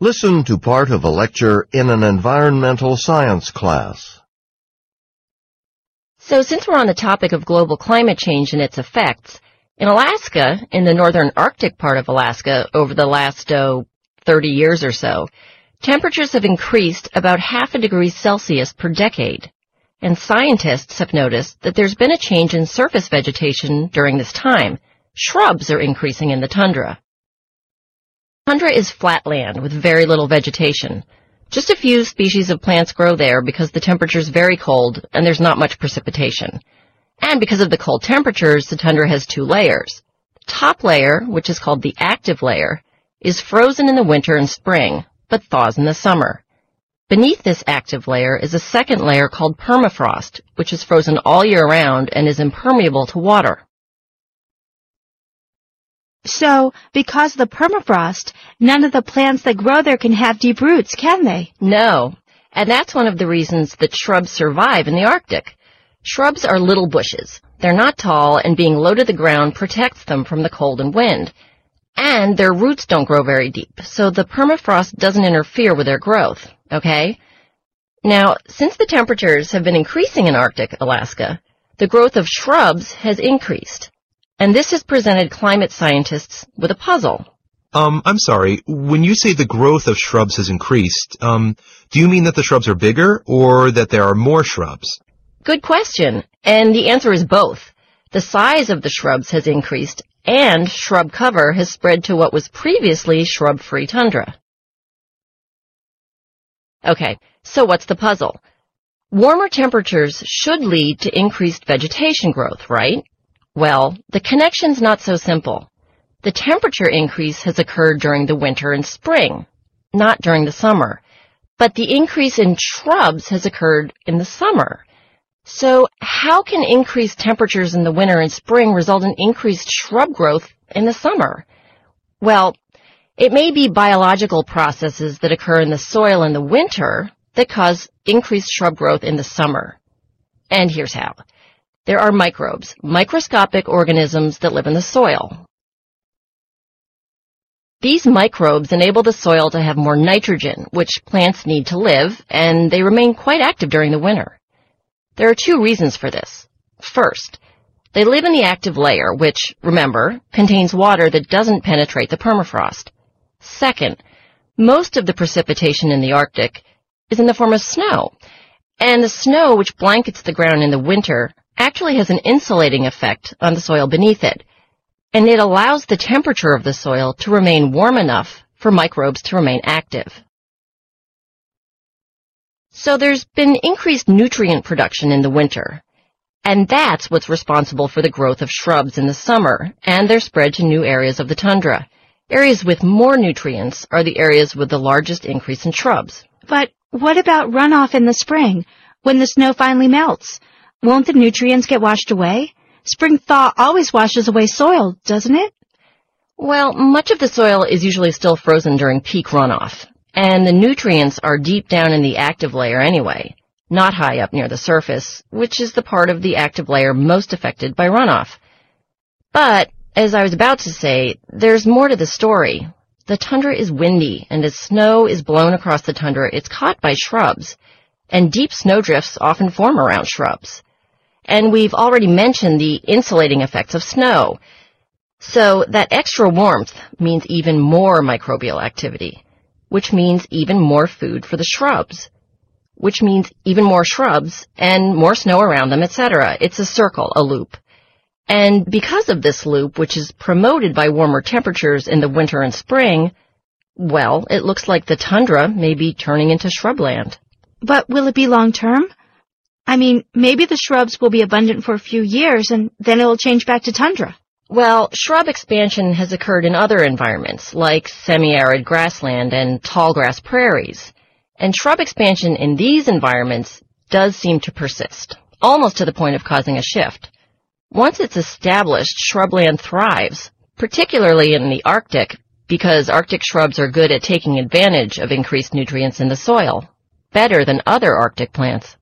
Listen to part of a lecture in an environmental science class. So since we're on the topic of global climate change and its effects, in Alaska, in the northern Arctic part of Alaska, over the last, oh, 30 years or so, temperatures have increased about half a degree Celsius per decade. And scientists have noticed that there's been a change in surface vegetation during this time. Shrubs are increasing in the tundra. Tundra is flat land with very little vegetation. Just a few species of plants grow there because the temperature's very cold and there's not much precipitation. And because of the cold temperatures, the tundra has two layers. The top layer, which is called the active layer, is frozen in the winter and spring, but thaws in the summer. Beneath this active layer is a second layer called permafrost, which is frozen all year round and is impermeable to water. So, because of the permafrost, none of the plants that grow there can have deep roots, can they? No. And that's one of the reasons that shrubs survive in the Arctic. Shrubs are little bushes. They're not tall, and being low to the ground protects them from the cold and wind. And their roots don't grow very deep, so the permafrost doesn't interfere with their growth, okay? Now, since the temperatures have been increasing in Arctic Alaska, the growth of shrubs has increased. And this has presented climate scientists with a puzzle. Um, I'm sorry. When you say the growth of shrubs has increased, um, do you mean that the shrubs are bigger or that there are more shrubs? Good question. And the answer is both. The size of the shrubs has increased and shrub cover has spread to what was previously shrub-free tundra. Okay, so what's the puzzle? Warmer temperatures should lead to increased vegetation growth, right? Well, the connection's not so simple. The temperature increase has occurred during the winter and spring, not during the summer. But the increase in shrubs has occurred in the summer. So how can increased temperatures in the winter and spring result in increased shrub growth in the summer? Well, it may be biological processes that occur in the soil in the winter that cause increased shrub growth in the summer. And here's how. There are microbes, microscopic organisms that live in the soil. These microbes enable the soil to have more nitrogen, which plants need to live, and they remain quite active during the winter. There are two reasons for this. First, they live in the active layer, which, remember, contains water that doesn't penetrate the permafrost. Second, most of the precipitation in the Arctic is in the form of snow, and the snow which blankets the ground in the winter actually has an insulating effect on the soil beneath it, and it allows the temperature of the soil to remain warm enough for microbes to remain active. So there's been increased nutrient production in the winter, and that's what's responsible for the growth of shrubs in the summer and their spread to new areas of the tundra. Areas with more nutrients are the areas with the largest increase in shrubs. But what about runoff in the spring, when the snow finally melts? Won't the nutrients get washed away? Spring thaw always washes away soil, doesn't it? Well, much of the soil is usually still frozen during peak runoff, and the nutrients are deep down in the active layer anyway, not high up near the surface, which is the part of the active layer most affected by runoff. But, as I was about to say, there's more to the story. The tundra is windy, and as snow is blown across the tundra, it's caught by shrubs, and deep snowdrifts often form around shrubs. And we've already mentioned the insulating effects of snow. So that extra warmth means even more microbial activity, which means even more food for the shrubs, which means even more shrubs and more snow around them, etc. It's a circle, a loop. And because of this loop, which is promoted by warmer temperatures in the winter and spring, well, it looks like the tundra may be turning into shrubland. But will it be long term? I mean, maybe the shrubs will be abundant for a few years and then it will change back to tundra. Well, shrub expansion has occurred in other environments, like semi-arid grassland and tall grass prairies. And shrub expansion in these environments does seem to persist, almost to the point of causing a shift. Once it's established, shrubland thrives, particularly in the Arctic, because Arctic shrubs are good at taking advantage of increased nutrients in the soil, better than other Arctic plants.